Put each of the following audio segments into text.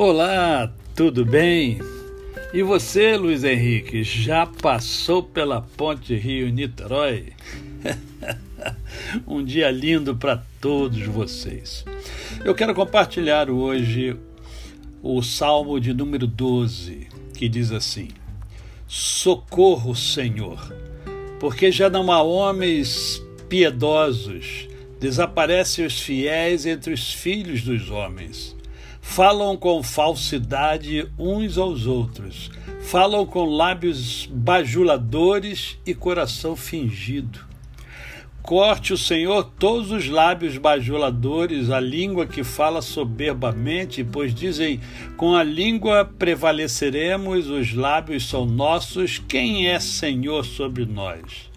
Olá, tudo bem? E você, Luiz Henrique, já passou pela ponte Rio-Niterói? um dia lindo para todos vocês. Eu quero compartilhar hoje o Salmo de número 12, que diz assim: Socorro, Senhor, porque já não há homens piedosos, desaparecem os fiéis entre os filhos dos homens falam com falsidade uns aos outros, falam com lábios bajuladores e coração fingido. Corte o Senhor todos os lábios bajuladores, a língua que fala soberbamente, pois dizem: com a língua prevaleceremos, os lábios são nossos, quem é Senhor sobre nós?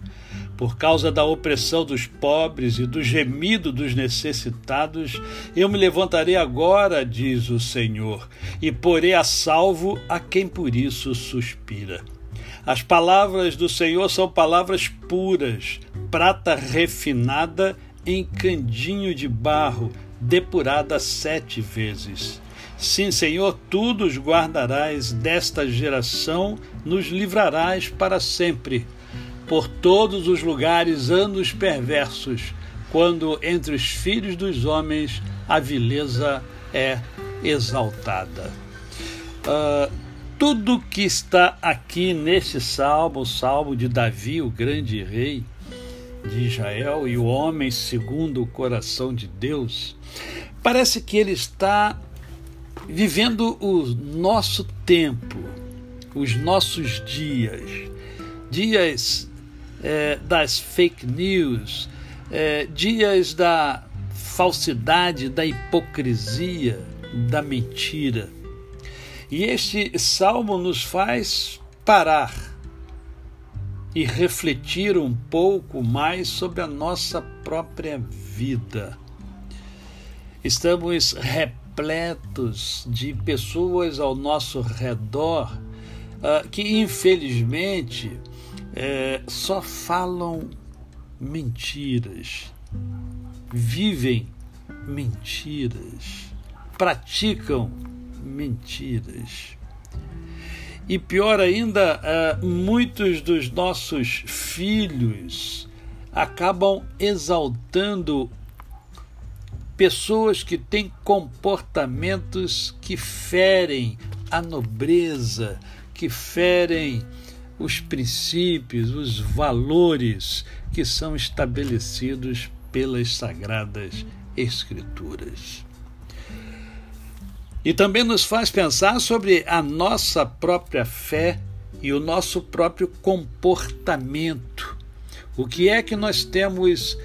Por causa da opressão dos pobres e do gemido dos necessitados, eu me levantarei agora, diz o Senhor, e porei a salvo a quem por isso suspira. As palavras do Senhor são palavras puras, prata refinada em candinho de barro, depurada sete vezes. Sim, Senhor, tu os guardarás desta geração, nos livrarás para sempre por todos os lugares anos perversos, quando entre os filhos dos homens a vileza é exaltada. Uh, tudo que está aqui neste salmo, o salmo de Davi, o grande rei de Israel e o homem segundo o coração de Deus, parece que ele está vivendo o nosso tempo, os nossos dias, dias é, das fake news, é, dias da falsidade, da hipocrisia, da mentira. E este salmo nos faz parar e refletir um pouco mais sobre a nossa própria vida. Estamos repletos de pessoas ao nosso redor uh, que, infelizmente, é, só falam mentiras, vivem mentiras, praticam mentiras. E pior ainda, é, muitos dos nossos filhos acabam exaltando pessoas que têm comportamentos que ferem a nobreza, que ferem os princípios, os valores que são estabelecidos pelas sagradas Escrituras. E também nos faz pensar sobre a nossa própria fé e o nosso próprio comportamento. O que é que nós temos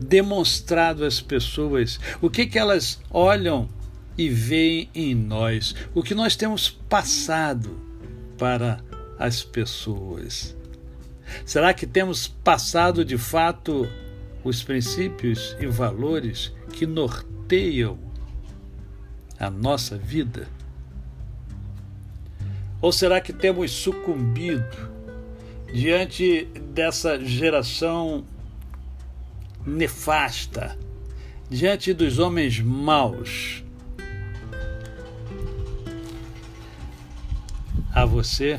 demonstrado às pessoas? O que, que elas olham e veem em nós? O que nós temos passado para as pessoas? Será que temos passado de fato os princípios e valores que norteiam a nossa vida? Ou será que temos sucumbido diante dessa geração nefasta, diante dos homens maus? A você